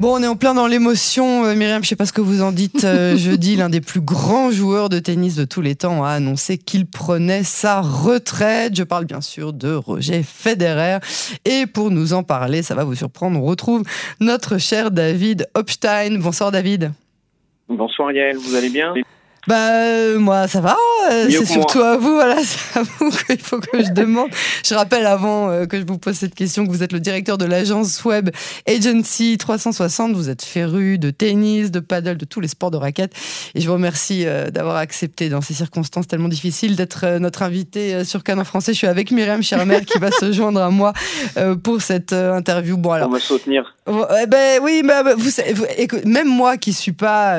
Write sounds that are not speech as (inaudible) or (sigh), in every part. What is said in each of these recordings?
Bon, on est en plein dans l'émotion. Euh, Myriam, je sais pas ce que vous en dites. Euh, (laughs) jeudi, l'un des plus grands joueurs de tennis de tous les temps a annoncé qu'il prenait sa retraite. Je parle bien sûr de Roger Federer. Et pour nous en parler, ça va vous surprendre, on retrouve notre cher David Hopstein. Bonsoir David. Bonsoir Yael, vous allez bien? Bah euh, moi ça va, euh, c'est surtout à vous, voilà, (laughs) c'est à vous qu'il faut que je demande. Je rappelle avant euh, que je vous pose cette question que vous êtes le directeur de l'agence web Agency 360, vous êtes féru de tennis, de paddle, de tous les sports de raquettes et je vous remercie d'avoir accepté dans ces circonstances tellement difficiles d'être notre invité sur Canon Français. Je suis avec Myriam Chermer qui va se (laughs) joindre à moi pour cette interview. Bon alors. On va soutenir. Eh ben oui, bah, vous, même moi qui suis pas,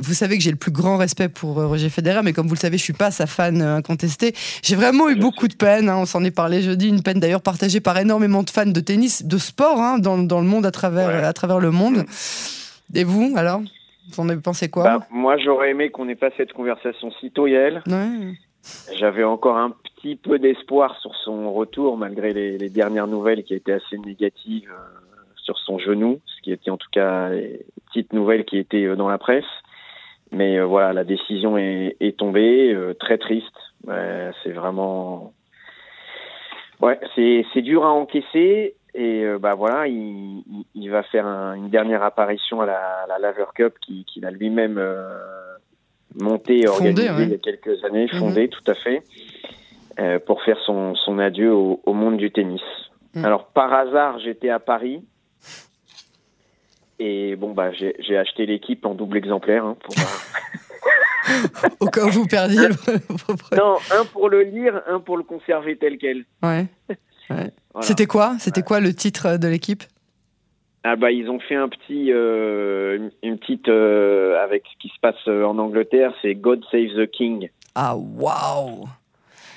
vous savez que j'ai le plus grand respect pour euh, Roger Federer, mais comme vous le savez, je suis pas sa fan euh, incontestée. J'ai vraiment eu beaucoup de peine. Hein, on s'en est parlé jeudi, une peine d'ailleurs partagée par énormément de fans de tennis, de sport hein, dans, dans, le monde à travers à travers le monde. Et vous alors? Vous en avez pensé quoi? Bah, Moi, j'aurais aimé qu'on ait pas cette conversation si tôt, Yael. J'avais encore un petit peu d'espoir sur son retour, malgré les, dernières nouvelles qui étaient assez négatives euh, sur son genou, ce qui était en tout cas les petites nouvelles qui étaient dans la presse. Mais euh, voilà, la décision est, est tombée, euh, très triste. c'est vraiment, ouais, c'est dur à encaisser. Et euh, bah voilà, il, il, va faire une dernière apparition à la, la Laver Cup qu'il qui a lui-même monté, organisé il y a quelques années, mhm. fondé tout à fait, pour faire son, son adieu au, au monde du tennis. Mhm. Alors par hasard, j'étais à Paris et bon, bah, j'ai acheté l'équipe en double exemplaire. Hein, pour, euh, (laughs) Au cas où vous perdiez. non, un pour le lire, un pour le conserver tel quel. Ouais. (laughs) C'était quoi? C'était quoi le titre de l'équipe? Ah bah ils ont fait un petit euh, une petite euh, avec ce qui se passe en Angleterre, c'est God Save the King. Ah waouh.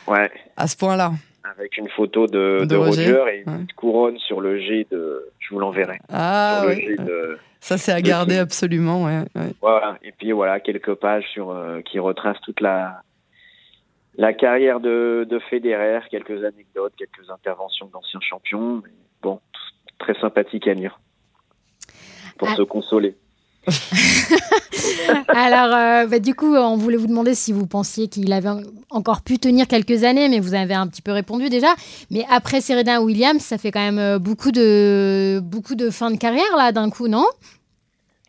Ouais. À ce point-là avec une photo de, de, Roger, et une couronne sur le G de. Je vous l'enverrai. Ah, Ça, c'est à garder absolument. Ouais, Voilà. Et puis voilà, quelques pages sur, euh, qui retracent toute la, la carrière de, de Federer, quelques anecdotes, quelques interventions d'anciens champions. bon, très sympathique à lire pour ah. se consoler. (laughs) Alors, euh, bah, du coup, on voulait vous demander si vous pensiez qu'il avait encore pu tenir quelques années, mais vous avez un petit peu répondu déjà. Mais après Serena Williams, ça fait quand même euh, beaucoup de, beaucoup de fin de carrière, là, d'un coup, non?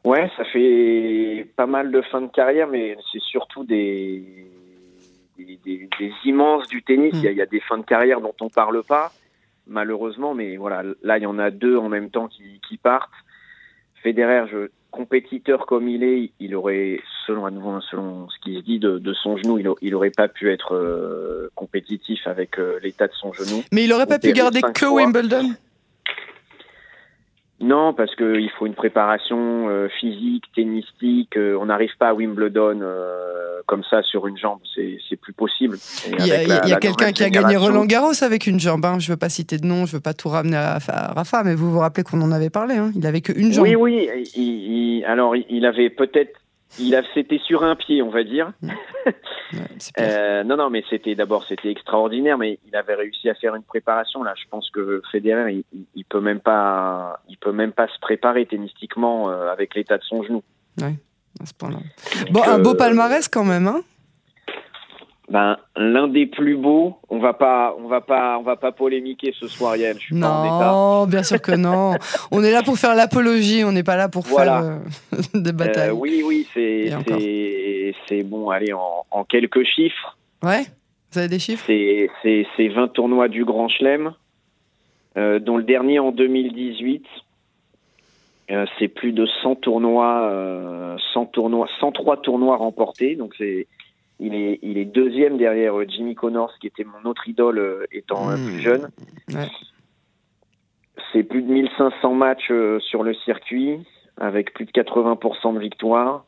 Ouais, ça fait pas mal de fin de carrière, mais c'est surtout des, des, immenses du tennis. Il, y a, des fins de carrière dont on parle pas, malheureusement, mais voilà, là, il y en a deux en même temps qui, qui partent. Federer, je compétiteur comme il est, il aurait, selon, selon ce qui se dit de, son genou, il, aurait pas pu être euh, compétitif avec euh, l'état de son genou. Mais il aurait pas pu garder que Wimbledon? Non, parce qu'il faut une préparation euh, physique, tennistique. on n'arrive pas à Wimbledon comme ça sur une jambe, c'est plus possible. Il y a, quelqu'un qui a gagné Roland Garros avec une jambe. Hein. Je ne veux pas citer de nom, je ne veux pas tout ramener à, Rafa, mais vous vous rappelez qu'on en avait parlé. Hein. Il avait qu'une jambe. Oui, oui. alors, il avait peut-être il a, c'était sur un pied, on va dire. (laughs) Euh, non, non, mais c'était d'abord c'était extraordinaire, mais il avait réussi à faire une préparation. Là, je pense que Federer, il, il peut même pas, il peut même pas se préparer tennistiquement euh, avec l'état de son genou. Ouais. Bon, un beau euh, palmarès quand même, hein ben, l'un des plus beaux. On va pas, on va pas, on va pas polémiquer ce soir, Yann. Je suis non, pas en état. bien sûr que non. (laughs) on est là pour faire l'apologie. On n'est pas là pour faire euh, (laughs) des euh, batailles. oui, oui, c'est, c'est, bon. Allez, en, quelques chiffres. Ouais. Vous avez des chiffres? C'est, c'est, 20 tournois du Grand Chelem, dont le dernier en 2018. Euh, c'est plus de 100 tournois, 100 euh, tournois, 103 tournois remportés. Donc c'est, il est, il est deuxième derrière euh, Jimmy Connors, qui était mon autre idole étant mmh. plus jeune. C'est plus de 1500 matchs sur le circuit, avec plus de 80% de victoires.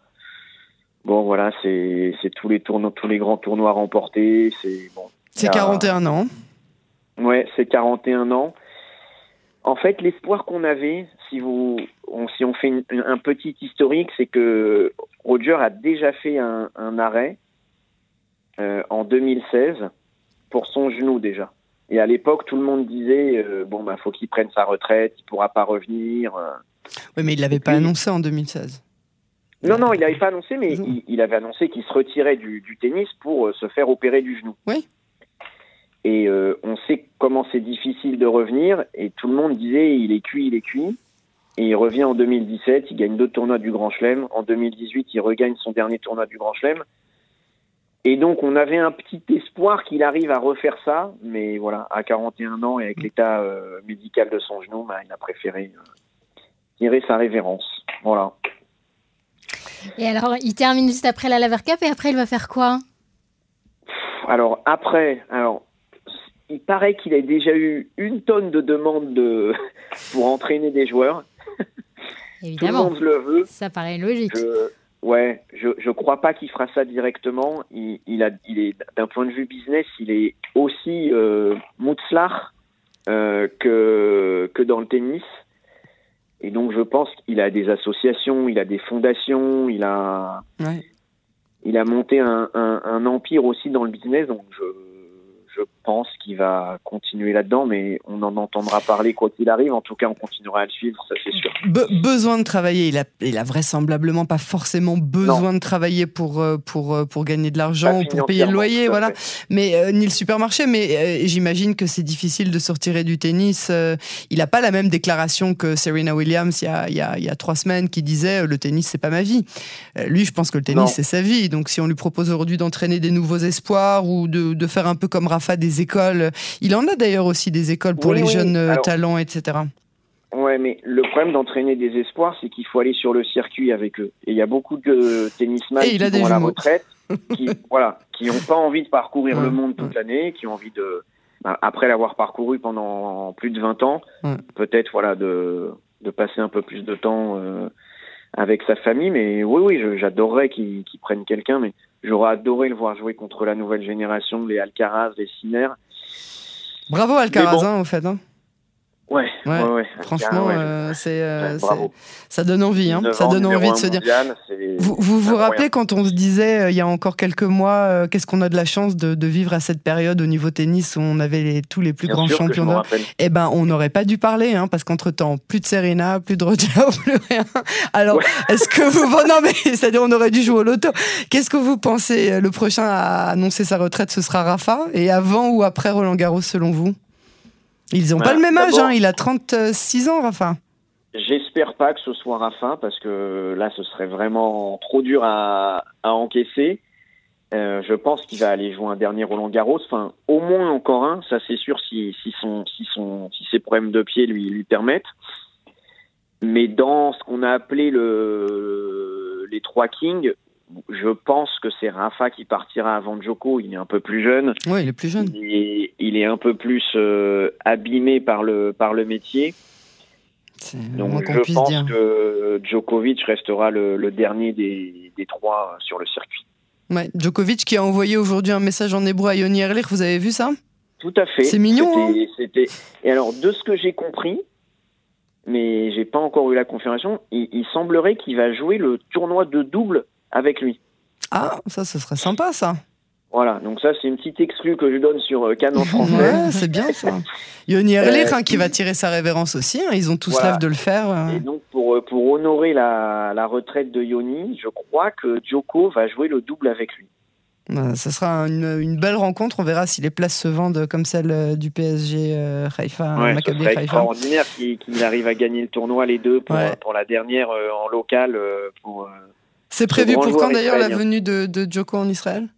Bon, voilà, c'est, tous les tournois, tous les grands tournois remportés. C'est bon. C'est 41 ans. Ouais, c'est 41 ans. En fait, l'espoir qu'on avait, si vous, on, si on fait un petit historique, c'est que Roger a déjà fait un, arrêt euh, en 2016 pour son genou déjà. Et à l'époque, tout le monde disait euh, bon bah faut qu'il prenne sa retraite, il pourra pas revenir. Euh. Oui, mais il l'avait pas annoncé en 2016. Non, non, il n'avait pas annoncé, mais il, avait annoncé qu'il se retirait du, tennis pour se faire opérer du genou. Oui. Et on sait comment c'est difficile de revenir, et tout le monde disait il est cuit, il est cuit. Et il revient en 2017, il gagne deux tournois du Grand Chelem. En 2018, il regagne son dernier tournoi du Grand Chelem. Et donc, on avait un petit espoir qu'il arrive à refaire ça, mais voilà, à 41 ans et avec l'état euh, médical de son genou, bah, il a préféré euh, tirer sa révérence. Voilà. Et alors, il termine juste après la Laver Cup et après, il va faire quoi? Alors, après, alors, il paraît qu'il a déjà eu une tonne de demandes de... (laughs) pour entraîner des joueurs. Évidemment. (laughs) Tout le monde le veut. Ça paraît logique. Ouais, je je crois pas qu'il fera ça directement. Il, il a il est d'un point de vue business, il est aussi euh, euh, que que dans le tennis. Et donc je pense qu'il a des associations, il a des fondations, il a ouais. il a monté un, un, un empire aussi dans le business. Donc je je pense qu'il va continuer là-dedans, mais on en entendra parler quoi qu'il arrive. En tout cas, on continuera à le suivre, ça c'est sûr. besoin de travailler, il a, il a vraisemblablement pas forcément besoin de travailler pour, euh, pour, euh, pour gagner de l'argent ou pour payer le loyer, voilà. Mais euh, ni le supermarché, mais j'imagine que c'est difficile de sortir du tennis. il n'a pas la même déclaration que Serena Williams il y a, il y a, il y a trois semaines qui disait le tennis c'est pas ma vie. lui, je pense que le tennis c'est sa vie. Donc si on lui propose aujourd'hui d'entraîner des nouveaux espoirs ou de, de faire un peu comme Rafa des écoles. Il en a d'ailleurs aussi des écoles pour les jeunes euh, talents, etc. Ouais, mais le problème d'entraîner des espoirs, c'est qu'il faut aller sur le circuit avec eux. Et il y a beaucoup de tennisman qui vont à la retraite, qui (laughs) voilà, qui n'ont pas envie de parcourir le monde toute l'année, qui ont envie de, bah, après l'avoir parcouru pendant plus de 20 ans, peut-être voilà de, de passer un peu plus de temps euh, avec sa famille. Mais oui, oui, j'adorerais qu'ils prennent quelqu'un, mais J'aurais adoré le voir jouer contre la nouvelle génération, les Alcaraz, les Sinner. Bravo Alcaraz, hein, au fait. Hein. Ouais, ouais, franchement, euh, euh, c'est, ça donne envie, hein, ça donne envie de se dire. vous vous, vous rappelez quand on se disait euh, il y a encore quelques mois, qu'est-ce qu'on a de la chance de, vivre à cette période au niveau tennis où on avait les, tous les plus grands champions Eh ben, on n'aurait pas dû parler, hein, parce qu'entre temps, plus de Serena, plus de Roger, (laughs) plus rien. Alors, est-ce que vous, (laughs) non mais c'est-à-dire on aurait dû jouer au loto. Qu'est-ce que vous pensez Le prochain à annoncer sa retraite, ce sera Rafa, et avant ou après Roland Garros selon vous? Ils n'ont pas le même âge, hein. il a 36 ans, Rafa. J'espère pas que ce soit Rafa, parce que là, ce serait vraiment trop dur à, encaisser. Euh, je pense qu'il va aller jouer un dernier Roland Garros, enfin au moins encore un, ça c'est sûr si, si, son, si, son, si ses problèmes de pied lui, lui permettent. Mais dans ce qu'on a appelé le, les trois kings, je pense que c'est Rafa qui partira avant Joko. Il est un peu plus jeune. Oui, il est plus jeune. Il est, un peu plus euh, abîmé par le, par le métier. Donc je pense que Djokovic restera le, dernier des, des, trois sur le circuit. Ouais, Djokovic qui a envoyé aujourd'hui un message en hébreu à Yoni Erlich, vous avez vu ça? Tout à fait. C'est mignon. Hein? Et alors, de ce que j'ai compris, mais j'ai pas encore eu la confirmation, il semblerait qu'il va jouer le tournoi de double avec lui. Ah, ça, ce serait sympa, ça. Voilà, donc ça, c'est une petite exclue que je donne sur euh, Canon français. Ouais, c'est bien ça. Yoni Erlich, euh, hein, qui va tirer sa révérence aussi, hein, ils ont tous voilà. de le faire. Euh. Et donc, pour, pour honorer la, la retraite de Yoni, je crois que Djoko va jouer le double avec lui. ça sera une, une, belle rencontre. On verra si les places se vendent comme celle du PSG euh, Haïfa, ouais, Maccabi Haïfa. extraordinaire qu'il arrive à gagner le tournoi les deux pour, pour la dernière en local pour c'est prévu pour quand d'ailleurs la venue de, de Joko en Israël?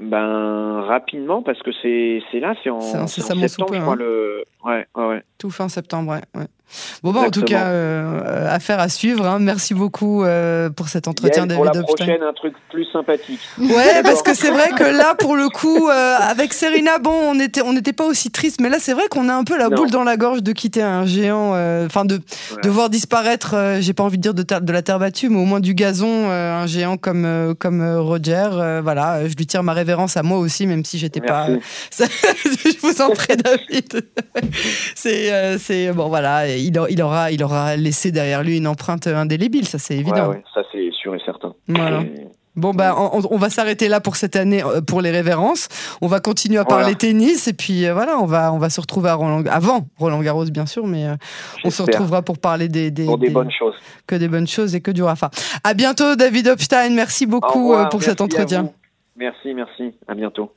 Ben rapidement parce que c'est là, c'est en, en, septembre, je crois, hein. le... ouais, ouais, Tout fin septembre, ouais. Bon, bah, en tout cas, euh, affaire à suivre. Hein. Merci beaucoup euh, pour cet entretien, David Pour la prochaine, un truc plus sympathique. Ouais, parce que c'est vrai que là, pour le coup, (laughs) euh, avec Serena, bon, on n'était on n'était pas aussi triste, mais là, c'est vrai qu'on a un peu la boule dans la gorge de quitter un géant, enfin, de, de voir disparaître, j'ai pas envie de dire de, de, la terre battue, mais au moins du gazon, un géant comme, comme Roger. voilà, je lui tire ma révérence à moi aussi, même si j'étais pas. (laughs) je vous en prie, David. (laughs) (laughs) c'est bon, voilà il, aura, il aura laissé derrière lui une empreinte indélébile, ça c'est évident. ça c'est sûr et certain. Bon, bah, on, va s'arrêter là pour cette année euh, pour les révérences. On va continuer à parler tennis et puis euh, voilà, on va, on va se retrouver à Roland, avant Roland Garros, bien sûr, mais euh, on se retrouvera pour parler des, des, des, bonnes choses. Que des bonnes choses et que du Rafa. À bientôt, David Hopstein. Merci beaucoup pour cet entretien. Merci, merci. À bientôt.